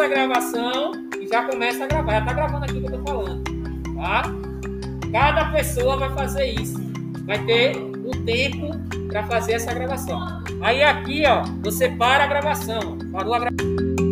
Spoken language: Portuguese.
a gravação e já começa a gravar. Já está gravando aqui o que eu estou falando. Tá? Cada pessoa vai fazer isso. Vai ter o tempo para fazer essa gravação. Aí aqui, ó, você para a gravação. Parou a gravação.